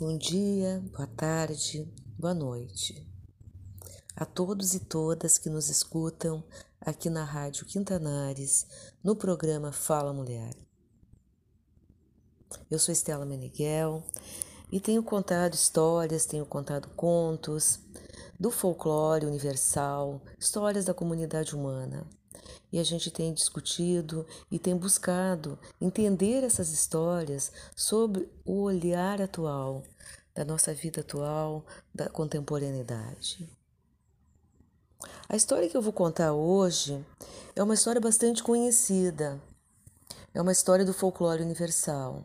Bom dia, boa tarde, boa noite a todos e todas que nos escutam aqui na Rádio Quintanares, no programa Fala Mulher. Eu sou Estela Meneghel e tenho contado histórias, tenho contado contos do folclore universal, histórias da comunidade humana. E a gente tem discutido e tem buscado entender essas histórias sob o olhar atual, da nossa vida atual, da contemporaneidade. A história que eu vou contar hoje é uma história bastante conhecida. É uma história do folclore universal.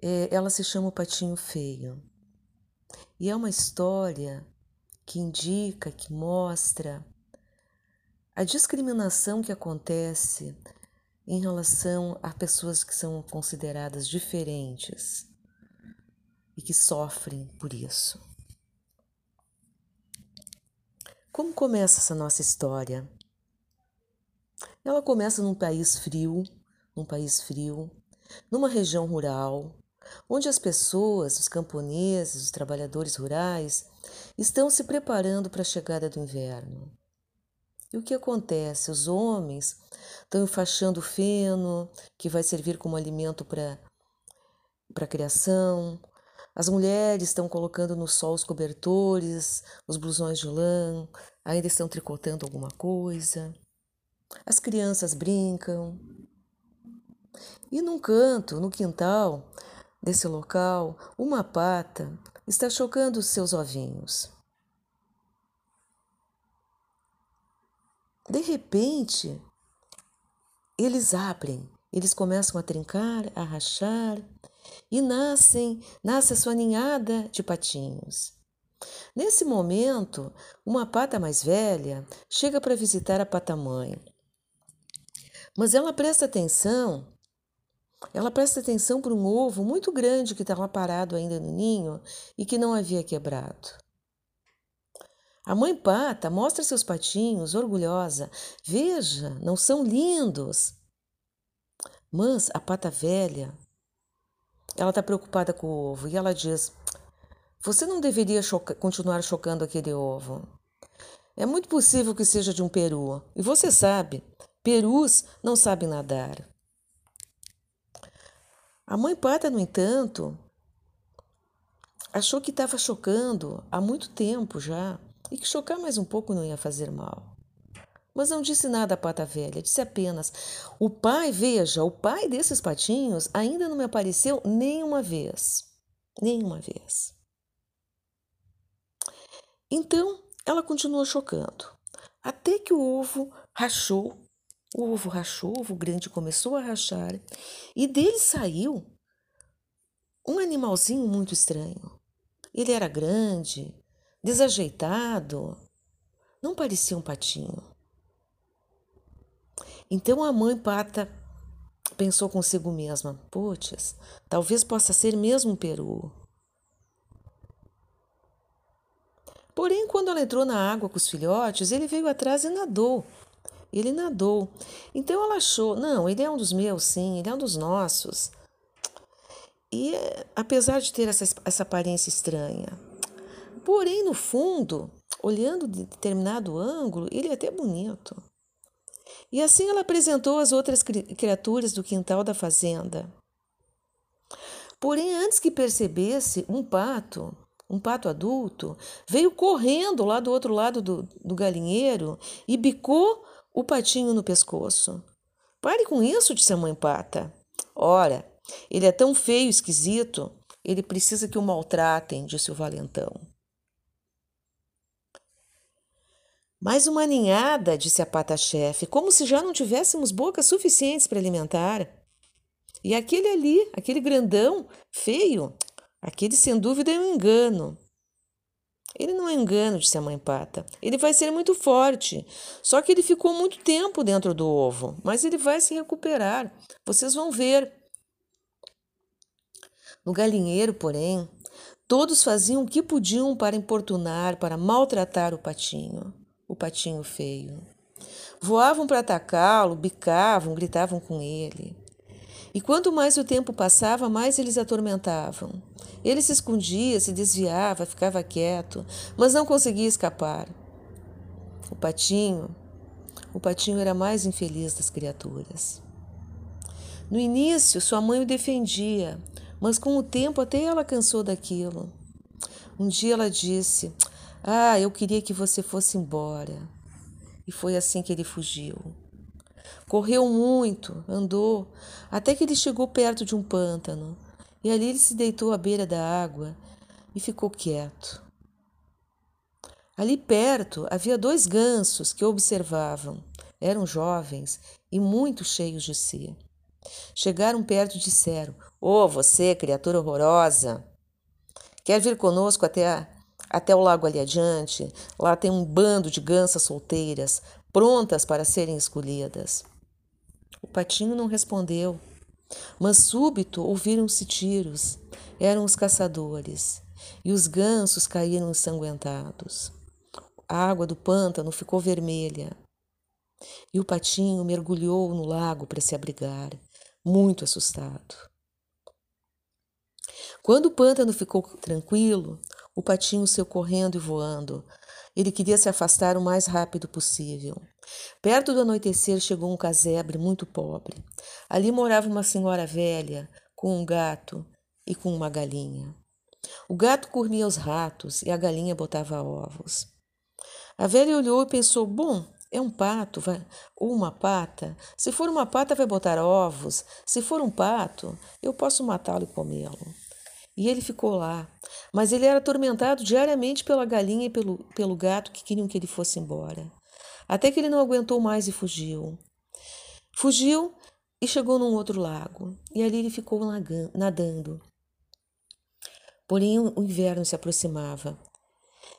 É, ela se chama O Patinho Feio. E é uma história que indica, que mostra a discriminação que acontece em relação a pessoas que são consideradas diferentes e que sofrem por isso. Como começa essa nossa história? Ela começa num país frio, num país frio, numa região rural, onde as pessoas, os camponeses, os trabalhadores rurais, estão se preparando para a chegada do inverno. E o que acontece? Os homens estão enfaixando feno, que vai servir como alimento para a criação. As mulheres estão colocando no sol os cobertores, os blusões de lã, ainda estão tricotando alguma coisa. As crianças brincam. E num canto, no quintal desse local, uma pata está chocando os seus ovinhos. De repente, eles abrem, eles começam a trincar, a rachar e nascem, nasce a sua ninhada de patinhos. Nesse momento, uma pata mais velha chega para visitar a pata mãe. Mas ela presta atenção, ela presta atenção para um ovo muito grande que estava parado ainda no ninho e que não havia quebrado. A mãe pata mostra seus patinhos, orgulhosa. Veja, não são lindos. Mas a pata velha, ela está preocupada com o ovo e ela diz: Você não deveria choca continuar chocando aquele ovo. É muito possível que seja de um peru. E você sabe, perus não sabem nadar. A mãe pata, no entanto, achou que estava chocando há muito tempo já e que chocar mais um pouco não ia fazer mal. Mas não disse nada à pata velha, disse apenas: O pai, veja, o pai desses patinhos ainda não me apareceu nenhuma vez. Nenhuma vez. Então ela continuou chocando, até que o ovo rachou. O ovo rachou, o ovo grande começou a rachar, e dele saiu um animalzinho muito estranho. Ele era grande, desajeitado, não parecia um patinho. Então a mãe pata pensou consigo mesma: putz, talvez possa ser mesmo um peru. Porém, quando ela entrou na água com os filhotes, ele veio atrás e nadou. Ele nadou. Então ela achou: não, ele é um dos meus, sim, ele é um dos nossos. E apesar de ter essa, essa aparência estranha, Porém, no fundo, olhando de determinado ângulo, ele é até bonito. E assim ela apresentou as outras criaturas do quintal da fazenda. Porém, antes que percebesse, um pato, um pato adulto, veio correndo lá do outro lado do, do galinheiro e bicou o patinho no pescoço. Pare com isso, disse a mãe pata. Ora, ele é tão feio, esquisito, ele precisa que o maltratem, disse o valentão. Mais uma ninhada, disse a pata-chefe, como se já não tivéssemos bocas suficientes para alimentar. E aquele ali, aquele grandão, feio, aquele sem dúvida é um engano. Ele não é engano, disse a mãe pata. Ele vai ser muito forte. Só que ele ficou muito tempo dentro do ovo, mas ele vai se recuperar. Vocês vão ver. No galinheiro, porém, todos faziam o que podiam para importunar, para maltratar o patinho o patinho feio. Voavam para atacá-lo, bicavam, gritavam com ele. E quanto mais o tempo passava, mais eles atormentavam. Ele se escondia, se desviava, ficava quieto, mas não conseguia escapar. O patinho, o patinho era mais infeliz das criaturas. No início, sua mãe o defendia, mas com o tempo até ela cansou daquilo. Um dia ela disse: Ah, eu queria que você fosse embora. E foi assim que ele fugiu. Correu muito, andou, até que ele chegou perto de um pântano. E ali ele se deitou à beira da água e ficou quieto. Ali perto havia dois gansos que observavam. Eram jovens e muito cheios de si. Chegaram perto e disseram: Ô, oh, você, criatura horrorosa, quer vir conosco até, a, até o lago ali adiante? Lá tem um bando de gansas solteiras, prontas para serem escolhidas. O patinho não respondeu, mas súbito ouviram-se tiros. Eram os caçadores, e os gansos caíram ensanguentados. A água do pântano ficou vermelha. E o patinho mergulhou no lago para se abrigar, muito assustado. Quando o pântano ficou tranquilo, o patinho saiu correndo e voando. Ele queria se afastar o mais rápido possível. Perto do anoitecer chegou um casebre muito pobre. Ali morava uma senhora velha com um gato e com uma galinha. O gato comia os ratos e a galinha botava ovos. A velha olhou e pensou: bom, é um pato vai, ou uma pata. Se for uma pata, vai botar ovos. Se for um pato, eu posso matá-lo e comê-lo. E ele ficou lá. Mas ele era atormentado diariamente pela galinha e pelo, pelo gato que queriam que ele fosse embora. Até que ele não aguentou mais e fugiu. Fugiu e chegou num outro lago. E ali ele ficou nadando. Porém, o inverno se aproximava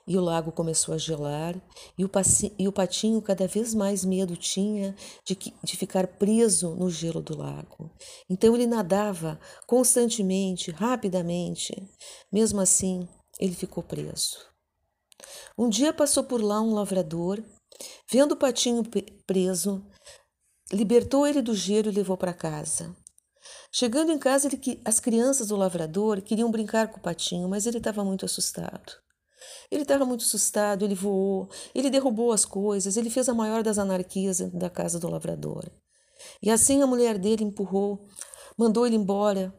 e o lago começou a gelar, e o, e o patinho cada vez mais medo tinha de, que, de ficar preso no gelo do lago. Então ele nadava constantemente, rapidamente. Mesmo assim, ele ficou preso. Um dia passou por lá um lavrador, vendo o patinho preso, libertou ele do gelo e levou para casa. Chegando em casa, ele, as crianças do lavrador queriam brincar com o patinho, mas ele estava muito assustado. Ele estava muito assustado, ele voou, ele derrubou as coisas, ele fez a maior das anarquias dentro da casa do lavrador. E assim a mulher dele empurrou, mandou ele embora,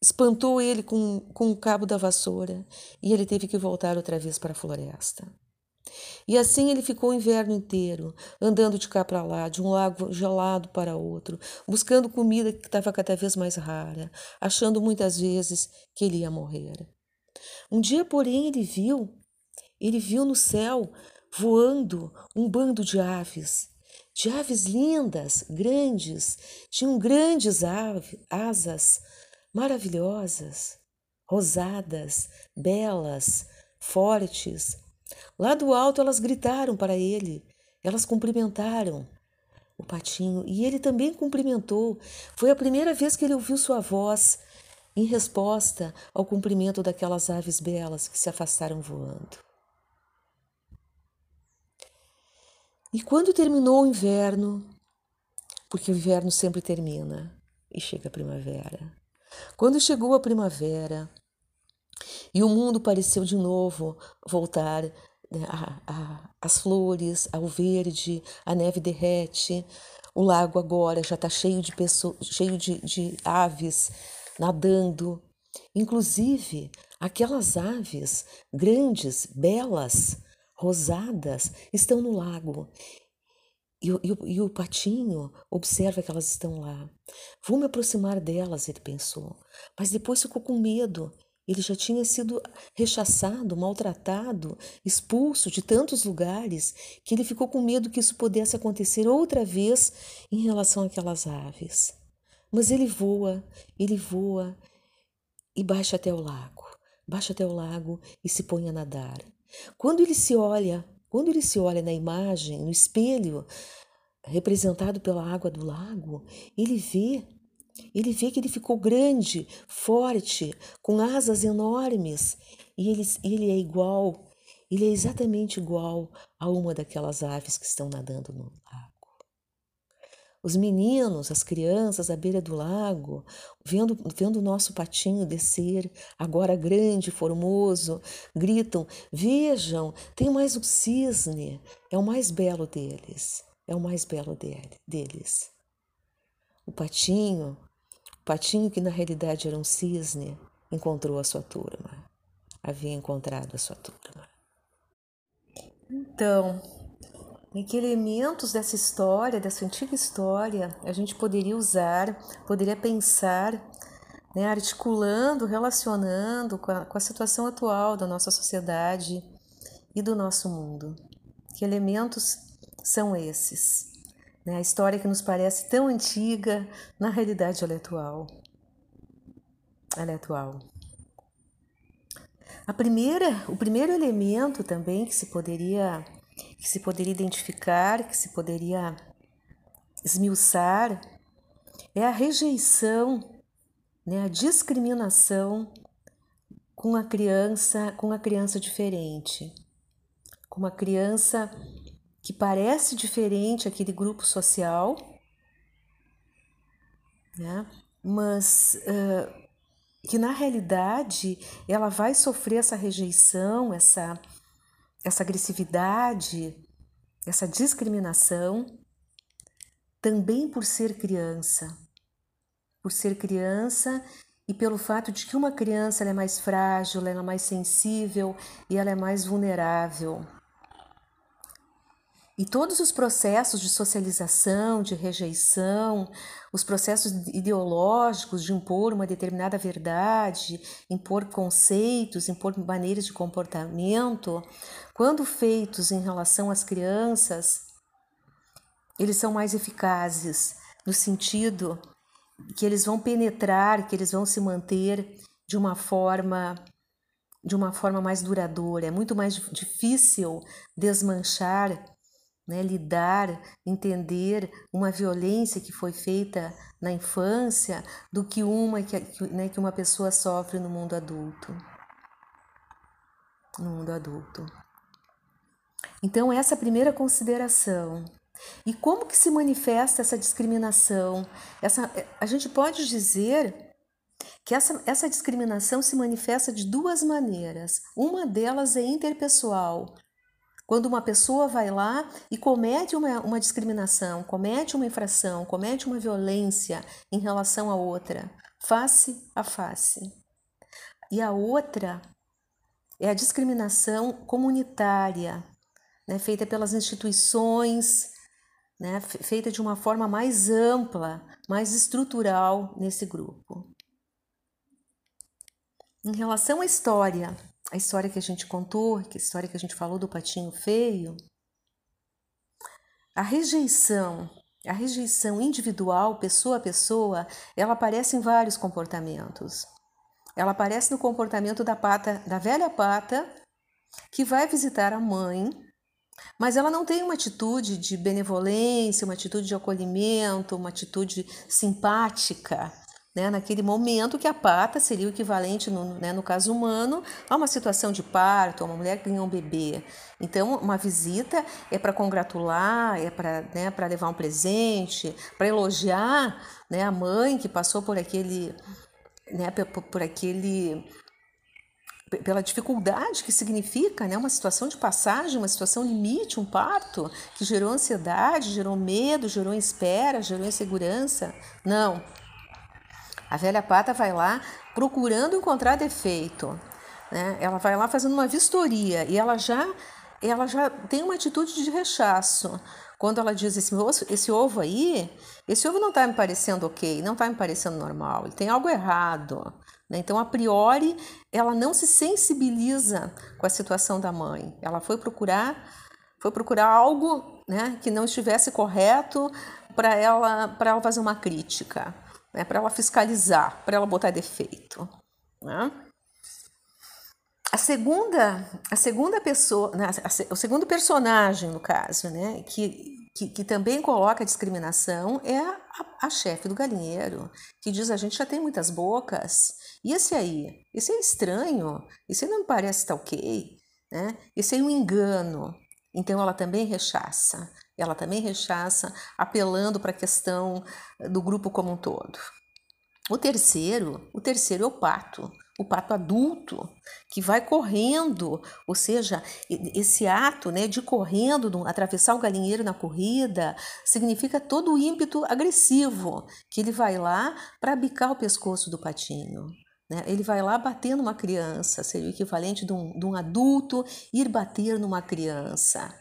espantou ele com, com o cabo da vassoura, e ele teve que voltar outra vez para a floresta. E assim ele ficou o inverno inteiro, andando de cá para lá, de um lago gelado para outro, buscando comida que estava cada vez mais rara, achando muitas vezes que ele ia morrer. Um dia, porém, ele viu, ele viu no céu voando um bando de aves, de aves lindas, grandes, tinham grandes asas maravilhosas, rosadas, belas, fortes. Lá do alto elas gritaram para ele, elas cumprimentaram o patinho e ele também cumprimentou. Foi a primeira vez que ele ouviu sua voz em resposta ao cumprimento daquelas aves belas que se afastaram voando. E quando terminou o inverno, porque o inverno sempre termina e chega a primavera. Quando chegou a primavera e o mundo pareceu de novo voltar né, a, as flores, ao verde, a neve derrete, o lago agora já está cheio de pessoas, cheio de, de aves nadando. Inclusive, aquelas aves grandes, belas, rosadas, estão no lago. E, e, e, o patinho observa que elas estão lá. Vou me aproximar delas, ele pensou. Mas depois ficou com medo. Ele já tinha sido rechaçado, maltratado, expulso de tantos lugares que ele ficou com medo que isso pudesse acontecer outra vez em relação àquelas aves. Mas ele voa, ele voa e baixa até o lago. Baixa até o lago e se põe a nadar. Quando ele se olha, quando ele se olha na imagem, no espelho representado pela água do lago, ele vê, ele vê que ele ficou grande, forte, com asas enormes, e ele, ele é igual, ele é exatamente igual a uma daquelas aves que estão nadando no lago. Os meninos, as crianças à beira do lago, vendo, vendo o nosso patinho descer, agora grande, formoso, gritam: Vejam, tem mais um cisne, é o mais belo deles, é o mais belo dele, deles. O patinho, o patinho que na realidade era um cisne, encontrou a sua turma, havia encontrado a sua turma. Então, e que elementos dessa história, dessa antiga história, a gente poderia usar, poderia pensar, né, articulando, relacionando com a, com a situação atual da nossa sociedade e do nosso mundo. Que elementos são esses? Né? A história que nos parece tão antiga, na realidade ela é atual. Ela é atual. A primeira, o primeiro elemento também que se poderia que se poderia identificar, que se poderia esmiuçar, é a rejeição, né, a discriminação com a criança, com a criança diferente, com uma criança que parece diferente aquele grupo social, né, mas uh, que na realidade ela vai sofrer essa rejeição, essa essa agressividade, essa discriminação, também por ser criança. Por ser criança e pelo fato de que uma criança é mais frágil, ela é mais sensível e ela é mais vulnerável. E todos os processos de socialização, de rejeição, os processos ideológicos de impor uma determinada verdade, impor conceitos, impor maneiras de comportamento, quando feitos em relação às crianças, eles são mais eficazes no sentido que eles vão penetrar, que eles vão se manter de uma forma de uma forma mais duradoura. É muito mais difícil desmanchar né, lidar, entender uma violência que foi feita na infância do que uma que, né, que uma pessoa sofre no mundo adulto. No mundo adulto. Então, essa é a primeira consideração. E como que se manifesta essa discriminação? Essa, a gente pode dizer que essa, essa discriminação se manifesta de duas maneiras. Uma delas é interpessoal, quando uma pessoa vai lá e comete uma, uma discriminação, comete uma infração, comete uma violência em relação a outra, face a face. E a outra é a discriminação comunitária, né, feita pelas instituições, né, feita de uma forma mais ampla, mais estrutural nesse grupo. Em relação à história a história que a gente contou, que a história que a gente falou do patinho feio, a rejeição, a rejeição individual, pessoa a pessoa, ela aparece em vários comportamentos. Ela aparece no comportamento da pata, da velha pata, que vai visitar a mãe, mas ela não tem uma atitude de benevolência, uma atitude de acolhimento, uma atitude simpática né, naquele momento que a pata seria o equivalente, no, né, no caso humano, a uma situação de parto, a uma mulher que ganhou um bebê. Então, uma visita é para congratular, é para né, levar um presente, para elogiar né, a mãe que passou por aquele, né, por, por aquele pela dificuldade que significa né, uma situação de passagem, uma situação limite, um parto, que gerou ansiedade, gerou medo, gerou espera, gerou insegurança. Não, a velha pata vai lá procurando encontrar defeito. Né? Ela vai lá fazendo uma vistoria e ela já, ela já tem uma atitude de rechaço. Quando ela diz esse, esse ovo aí, esse ovo não está me parecendo ok, não está me parecendo normal, ele tem algo errado. Né? Então, a priori, ela não se sensibiliza com a situação da mãe. Ela foi procurar, foi procurar algo né, que não estivesse correto para ela, ela fazer uma crítica né, para ela fiscalizar, para ela botar defeito. Né? A segunda, a segunda pessoa, né, a, o segundo personagem, no caso, né, que, que, que também coloca a discriminação é a, a chefe do galinheiro, que diz: a gente já tem muitas bocas, e esse aí? Esse é estranho, esse não me parece tá ok, né? esse é um engano. Então ela também rechaça, Ela também rechaça, apelando para a questão do grupo como um todo. O terceiro, o terceiro é o pato, o pato adulto, que vai correndo, ou seja, esse ato né, de correndo, atravessar o galinheiro na corrida, significa todo o ímpeto agressivo, que ele vai lá para bicar o pescoço do patinho. Né? Ele vai lá bater numa criança, seria o equivalente de um, de um adulto ir bater numa criança.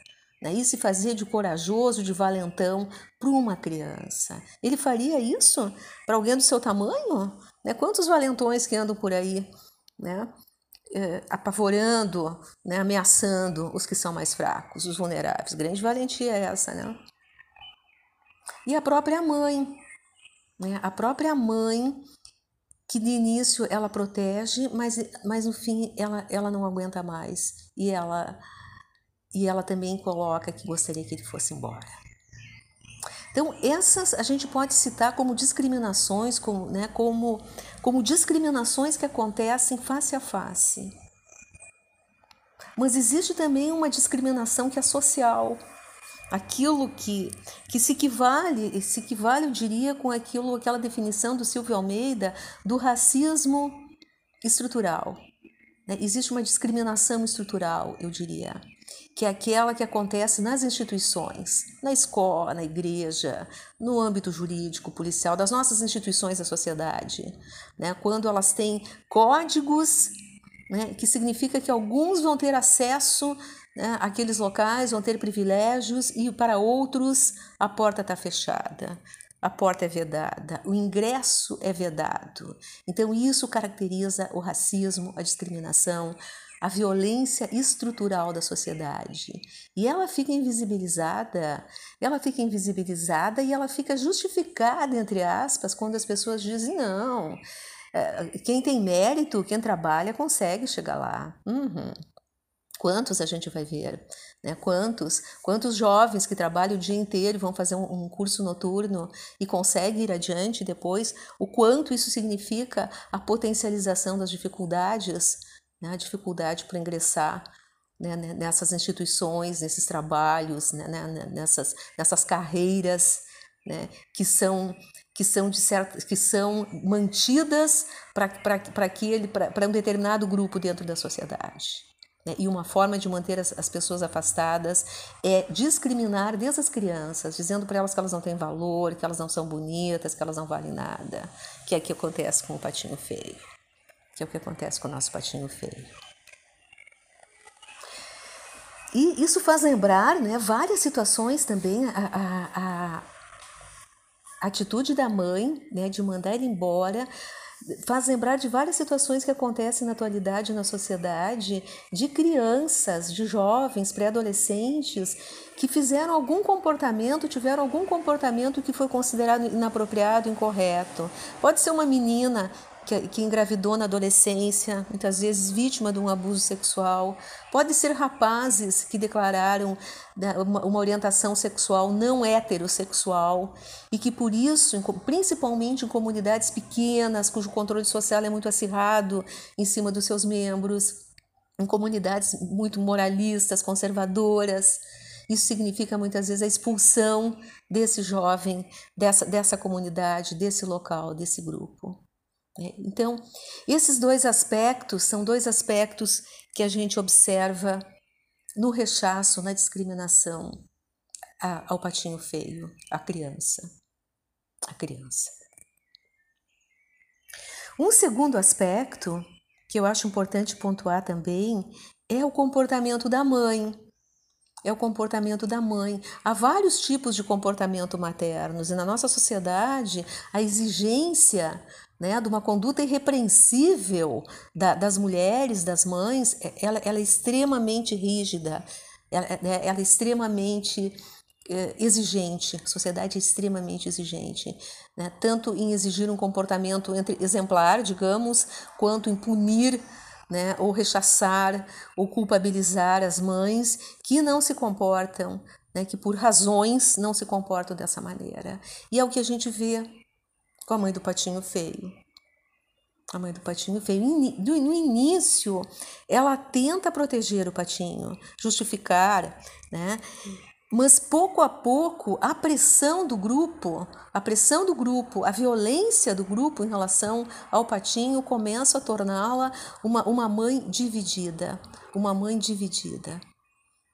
Né? E se fazia de corajoso, de valentão para uma criança. Ele faria isso para alguém do seu tamanho? Né? Quantos valentões que andam por aí, né? É, apavorando, né? ameaçando os que são mais fracos, os vulneráveis. Grande valentia é essa, né? E a própria mãe, né? a própria mãe que de início ela protege, mas, mas no fim ela, ela não aguenta mais e ela e ela também coloca que gostaria que ele fosse embora. Então, essas a gente pode citar como discriminações, como, né, como, como discriminações que acontecem face a face. Mas existe também uma discriminação que é social. Aquilo que, que se equivale, se equivale, eu diria, com aquilo, aquela definição do Silvio Almeida do racismo estrutural. Né? Existe uma discriminação estrutural, eu diria que é aquela que acontece nas instituições, na escola, na igreja, no âmbito jurídico, policial, das nossas instituições da sociedade, né? quando elas têm códigos, né? que significa que alguns vão ter acesso né, àqueles locais, vão ter privilégios e para outros a porta está fechada. A porta é vedada, o ingresso é vedado. Então, isso caracteriza o racismo, a discriminação, a violência estrutural da sociedade. E ela fica invisibilizada, ela fica invisibilizada e ela fica justificada, entre aspas, quando as pessoas dizem: não, é, quem tem mérito, quem trabalha, consegue chegar lá. Uhum. Quantos a gente vai ver? Né? Quantos? Quantos jovens que trabalham o dia inteiro vão fazer um, um, curso noturno e conseguem ir adiante depois? O quanto isso significa a potencialização das dificuldades né, a dificuldade para ingressar né, nessas instituições, nesses trabalhos, né, né, né, nessas, nessas carreiras né, que são que são de certo, que são mantidas para aquele para um determinado grupo dentro da sociedade. Né? E uma forma de manter as, as pessoas afastadas é discriminar desde as crianças, dizendo para elas que elas não têm valor, que elas não são bonitas, que elas não valem nada, que é o que acontece com o patinho feio que é o que acontece com o nosso patinho feio. E isso faz lembrar né, várias situações também, a, a, a atitude da mãe né, de mandar ele embora, faz lembrar de várias situações que acontecem na atualidade na sociedade, de crianças, de jovens, pré-adolescentes, que fizeram algum comportamento, tiveram algum comportamento que foi considerado inapropriado, incorreto. Pode ser uma menina que, que engravidou na adolescência, muitas vezes vítima de um abuso sexual. Pode ser rapazes que declararam né, uma, orientação sexual não heterossexual e que por isso, principalmente em comunidades pequenas, cujo controle social é muito acirrado em cima dos seus membros, em comunidades muito moralistas, conservadoras, isso significa muitas vezes a expulsão desse jovem, dessa, dessa comunidade, desse local, desse grupo. Né? Então, esses dois aspectos são dois aspectos que a gente observa no rechaço, na discriminação ao patinho feio, à criança. A criança. Um segundo aspecto que eu acho importante pontuar também é o comportamento da mãe. É o comportamento da mãe. Há vários tipos de comportamento maternos e na nossa sociedade a exigência né, de uma conduta irrepreensível da, das mulheres, das mães, é, ela, ela é extremamente rígida, ela, é, né, ela é extremamente é, exigente, a sociedade é extremamente exigente, né, tanto em exigir um comportamento exemplar, digamos, quanto em punir né, ou rechaçar ou culpabilizar as mães que não se comportam, né, que por razões não se comportam dessa maneira. E é o que a gente vê com a mãe do patinho feio. A mãe do patinho feio. No início, ela tenta proteger o patinho, justificar, né? Mas pouco a pouco a pressão do grupo, a pressão do grupo, a violência do grupo em relação ao patinho começa a torná-la uma, uma mãe dividida, uma mãe dividida.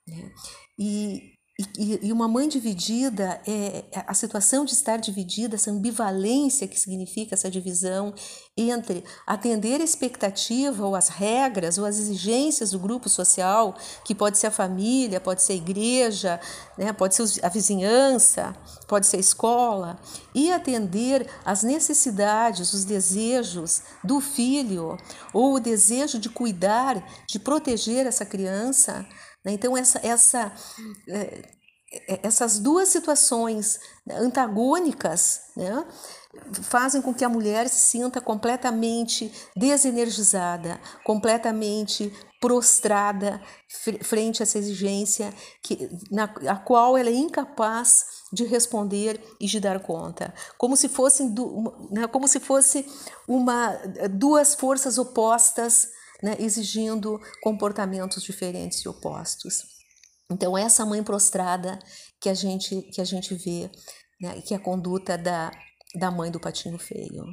Né? E, e, e, uma mãe dividida, é, é, a situação de estar dividida, essa ambivalência que significa essa divisão entre atender a expectativa ou as regras ou as exigências do grupo social, que pode ser a família, pode ser a igreja, né, pode ser a vizinhança, pode ser a escola, e atender às necessidades, os desejos do filho ou o desejo de cuidar, de proteger essa criança? Então, essa, essa, é, é, essas duas situações antagônicas né, fazem com que a mulher se sinta completamente desenergizada, completamente prostrada frente a essa exigência que, na a qual ela é incapaz de responder e de dar conta, como se fossem né, como se fosse uma duas forças opostas né, exigindo comportamentos diferentes e opostos. Então essa mãe prostrada que a gente que a gente vê, né, que é a conduta da, da mãe do patinho feio.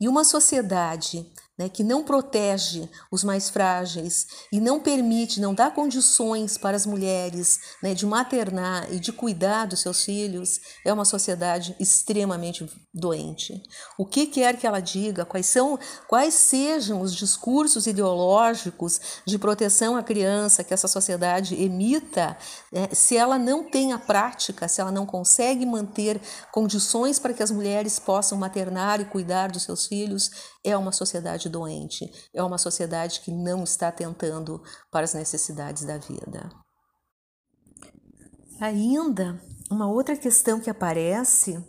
E uma sociedade né, que não protege os mais frágeis e não permite, não dá condições para as mulheres né, de maternar e de cuidar dos seus filhos, é uma sociedade extremamente doente. O que quer que ela diga, quais são, quais sejam os discursos ideológicos de proteção à criança que essa sociedade emita, né, se ela não tem a prática, se ela não consegue manter condições para que as mulheres possam maternar e cuidar dos seus filhos, é uma sociedade doente, é uma sociedade que não está atentando para as necessidades da vida. Ainda, uma outra questão que aparece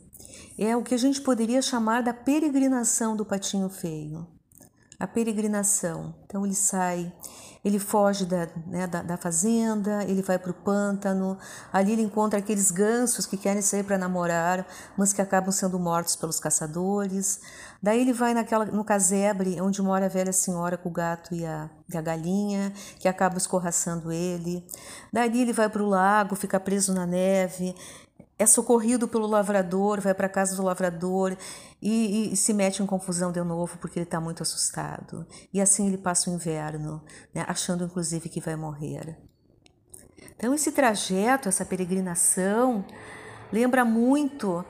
é o que a gente poderia chamar da peregrinação do patinho feio. A peregrinação. Então ele sai ele foge da, né, da, da, fazenda, ele vai para o pântano, ali ele encontra aqueles gansos que querem sair para namorar, mas que acabam sendo mortos pelos caçadores. Daí ele vai naquela, no casebre, onde mora a velha senhora com o gato e a, e a galinha, que acaba escorraçando ele. Daí ele vai para o lago, fica preso na neve, é socorrido pelo lavrador, vai para casa do lavrador e, e, se mete em confusão de novo porque ele está muito assustado. E assim ele passa o inverno, né, achando inclusive que vai morrer. Então, esse trajeto, essa peregrinação, lembra muito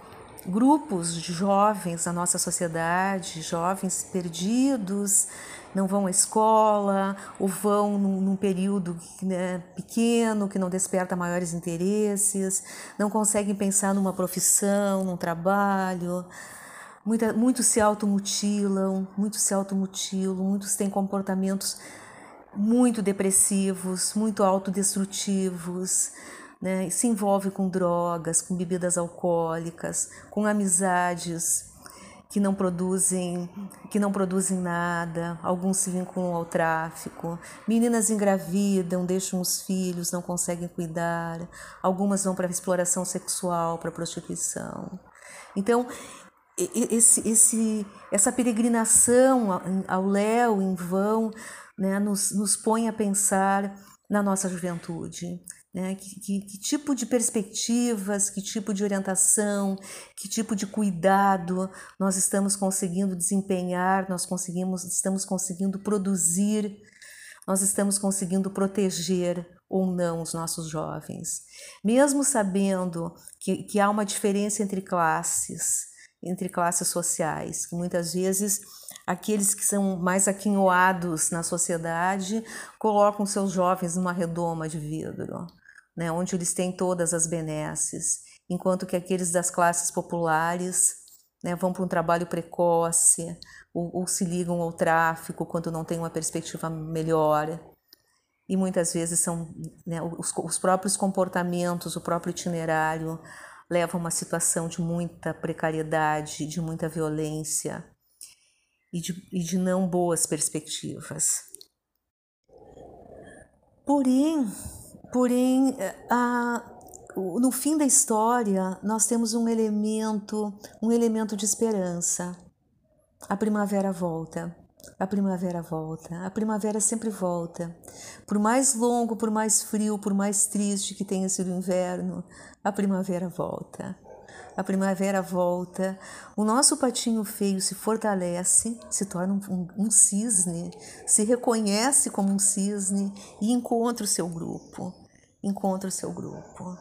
grupos de jovens na nossa sociedade, jovens perdidos, não vão à escola ou vão num, num período né, pequeno que não desperta maiores interesses, não conseguem pensar numa profissão, num trabalho. Muita, muitos se automutilam, muitos se automutilam, muitos têm comportamentos muito depressivos, muito autodestrutivos, né? se envolve com drogas, com bebidas alcoólicas, com amizades que não produzem, que não produzem nada, alguns se vinculam ao tráfico, meninas engravidam, deixam os filhos, não conseguem cuidar, algumas vão para a exploração sexual, para a prostituição. Então, esse, esse, essa peregrinação ao léu em vão né, nos, nos põe a pensar na nossa juventude, né? Que, que, que, tipo de perspectivas, que tipo de orientação, que tipo de cuidado nós estamos conseguindo desempenhar, nós conseguimos, estamos conseguindo produzir, nós estamos conseguindo proteger ou não os nossos jovens. Mesmo sabendo que, que há uma diferença entre classes, entre classes sociais, que muitas vezes aqueles que são mais aquinhoados na sociedade colocam seus jovens numa redoma de vidro né, onde eles têm todas as benesses, enquanto que aqueles das classes populares né, vão para um trabalho precoce ou, ou, se ligam ao tráfico quando não tem uma perspectiva melhor. E muitas vezes são né, os, os próprios comportamentos, o próprio itinerário levam a uma situação de muita precariedade, de muita violência e de, e de não boas perspectivas. Porém, Porém, a, no fim da história, nós temos um elemento, um elemento de esperança. A primavera volta. a primavera volta. A primavera sempre volta. Por mais longo, por mais frio, por mais triste que tenha sido o inverno, a primavera volta. A primavera volta, o nosso patinho feio se fortalece, se torna um, um, um cisne, se reconhece como um cisne e encontra o seu grupo. Encontra o seu grupo.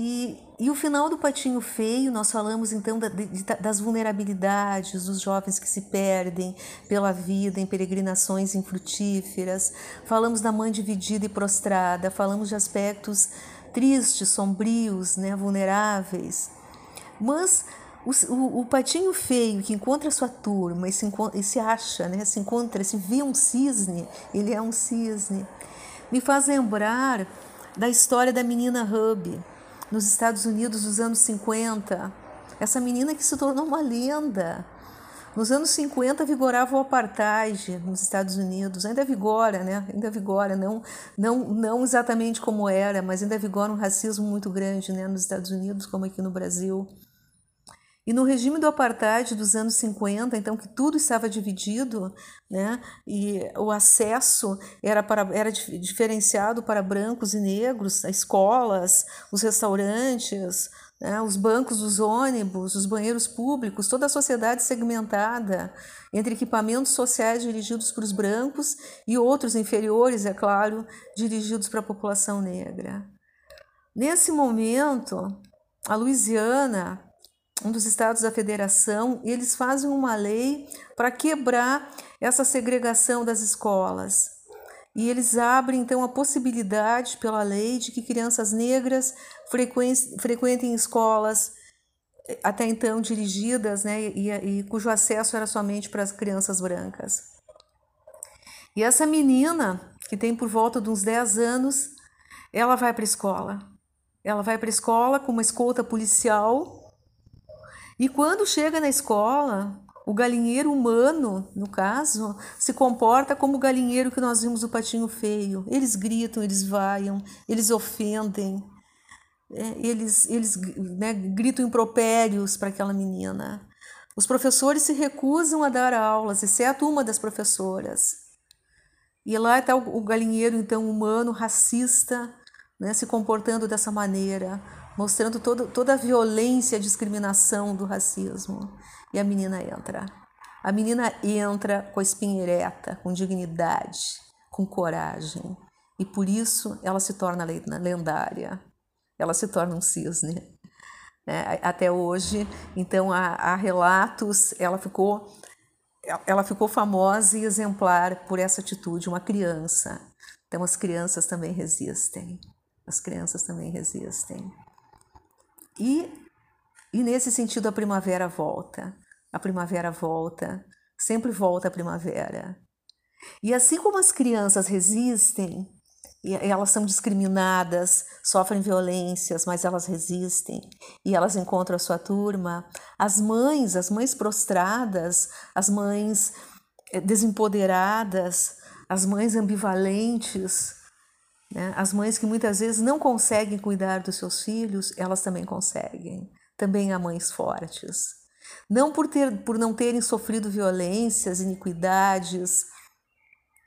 E, e o final do Patinho Feio, nós falamos então da, de, das vulnerabilidades dos jovens que se perdem pela vida em peregrinações infrutíferas, falamos da mãe dividida e prostrada, falamos de aspectos tristes, sombrios, né, vulneráveis. Mas o, o, o, patinho feio que encontra sua turma e se, e se acha, né, se encontra, se vê um cisne, ele é um cisne, me faz lembrar da história da menina Hub nos Estados Unidos dos anos 50. Essa menina que se tornou uma lenda. Nos anos 50 vigorava o apartheid nos Estados Unidos, ainda vigora, né? Ainda vigora, não, não, não exatamente como era, mas ainda vigora um racismo muito grande, né? Nos Estados Unidos, como aqui no Brasil. E no regime do apartheid dos anos 50, então que tudo estava dividido, né? E o acesso era para era diferenciado para brancos e negros, as escolas, os restaurantes, né? os bancos dos ônibus, os banheiros públicos, toda a sociedade segmentada entre equipamentos sociais dirigidos para os brancos e outros inferiores, é claro, dirigidos para a população negra. Nesse momento, a Louisiana um dos estados da federação, e eles fazem uma lei para quebrar essa segregação das escolas. E eles abrem então a possibilidade pela lei de que crianças negras frequentem escolas até então dirigidas, né, e, e cujo acesso era somente para as crianças brancas. E essa menina, que tem por volta de uns 10 anos, ela vai para a escola. Ela vai para a escola com uma escolta policial e quando chega na escola, o galinheiro humano, no caso, se comporta como o galinheiro que nós vimos do patinho feio. Eles gritam, eles vaiam, eles ofendem, é, eles, eles né, gritam impropérios para aquela menina. Os professores se recusam a dar aulas, exceto uma das professoras. E lá está o, o galinheiro, então, humano, racista, né, se comportando dessa maneira mostrando todo, toda a violência a discriminação do racismo. E a menina entra. A menina entra com a espinha ereta, com dignidade, com coragem. E por isso ela se torna lendária. Ela se torna um cisne. É, até hoje, então, há, há relatos, ela ficou ela ficou famosa e exemplar por essa atitude, uma criança. Então as crianças também resistem. As crianças também resistem. E, e nesse sentido a primavera volta. A primavera volta, sempre volta a primavera. E assim como as crianças resistem, elas são discriminadas, sofrem violências, mas elas resistem e elas encontram a sua turma. As mães, as mães prostradas, as mães eh, desempoderadas, as mães ambivalentes, né? As mães que muitas vezes não conseguem cuidar dos seus filhos, elas também conseguem. Também há mães fortes. Não por, ter, por não terem sofrido violências, iniquidades,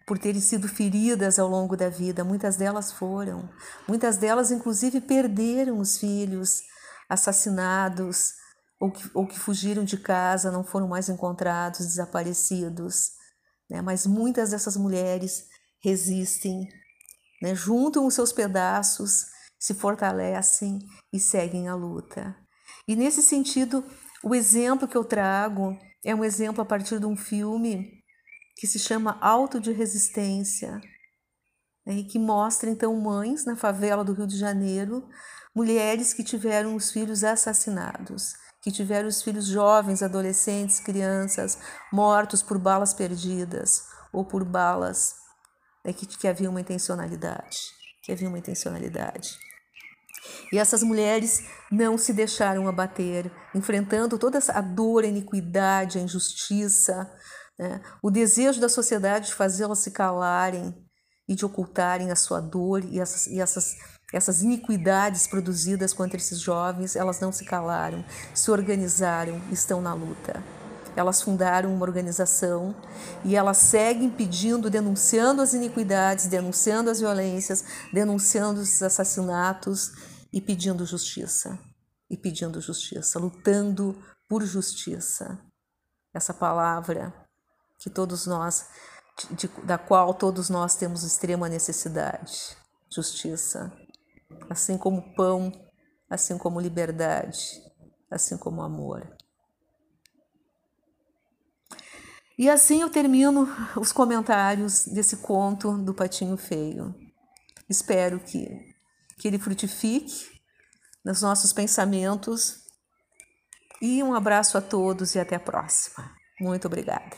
por terem sido feridas ao longo da vida, muitas delas foram. Muitas delas, inclusive, perderam os filhos assassinados ou que, ou que fugiram de casa, não foram mais encontrados, desaparecidos. Né? Mas muitas dessas mulheres resistem né? juntam os seus pedaços, se fortalecem e seguem a luta. E nesse sentido, o exemplo que eu trago é um exemplo a partir de um filme que se chama Alto de Resistência, né? e que mostra então mães na favela do Rio de Janeiro, mulheres que tiveram os filhos assassinados, que tiveram os filhos jovens, adolescentes, crianças mortos por balas perdidas ou por balas é que, que havia uma intencionalidade, que havia uma intencionalidade. E essas mulheres não se deixaram abater, enfrentando toda essa dor, a iniquidade, a injustiça, né? o desejo da sociedade de fazê-las se calarem e de ocultarem a sua dor e essas, e essas, essas iniquidades produzidas contra esses jovens, elas não se calaram, se organizaram, estão na luta. Elas fundaram uma organização e elas seguem pedindo, denunciando as iniquidades, denunciando as violências, denunciando os assassinatos e pedindo justiça. E pedindo justiça, lutando por justiça. Essa palavra que todos nós, de, da qual todos nós temos extrema necessidade. Justiça. Assim como pão, assim como liberdade, assim como amor. E assim eu termino os comentários desse conto do Patinho Feio. Espero que, que ele frutifique nos nossos pensamentos. E um abraço a todos e até a próxima. Muito obrigada.